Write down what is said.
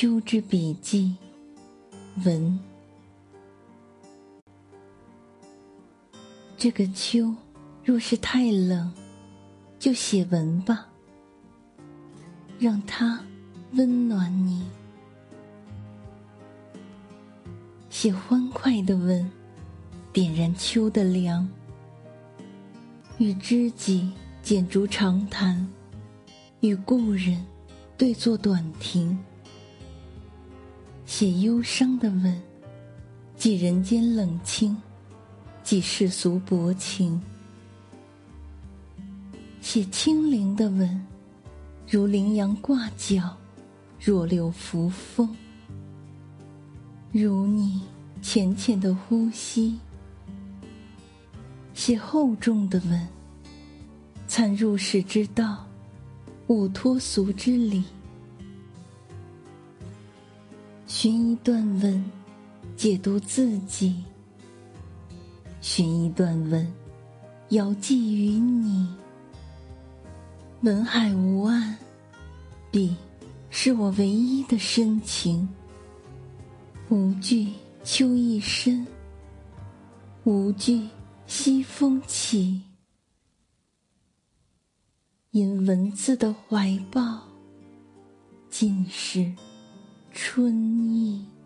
秋之笔记，文。这个秋，若是太冷，就写文吧，让它温暖你。写欢快的文，点燃秋的凉，与知己剪烛长谈，与故人。对坐短亭，写忧伤的文，寄人间冷清，寄世俗薄情；写清灵的文，如羚羊挂角，若柳扶风，如你浅浅的呼吸；写厚重的文，参入世之道。悟脱俗之理，寻一段文，解读自己；寻一段文，遥寄于你。文海无岸，笔是我唯一的深情。无惧秋意深，无惧西风起。因文字的怀抱，尽是春意。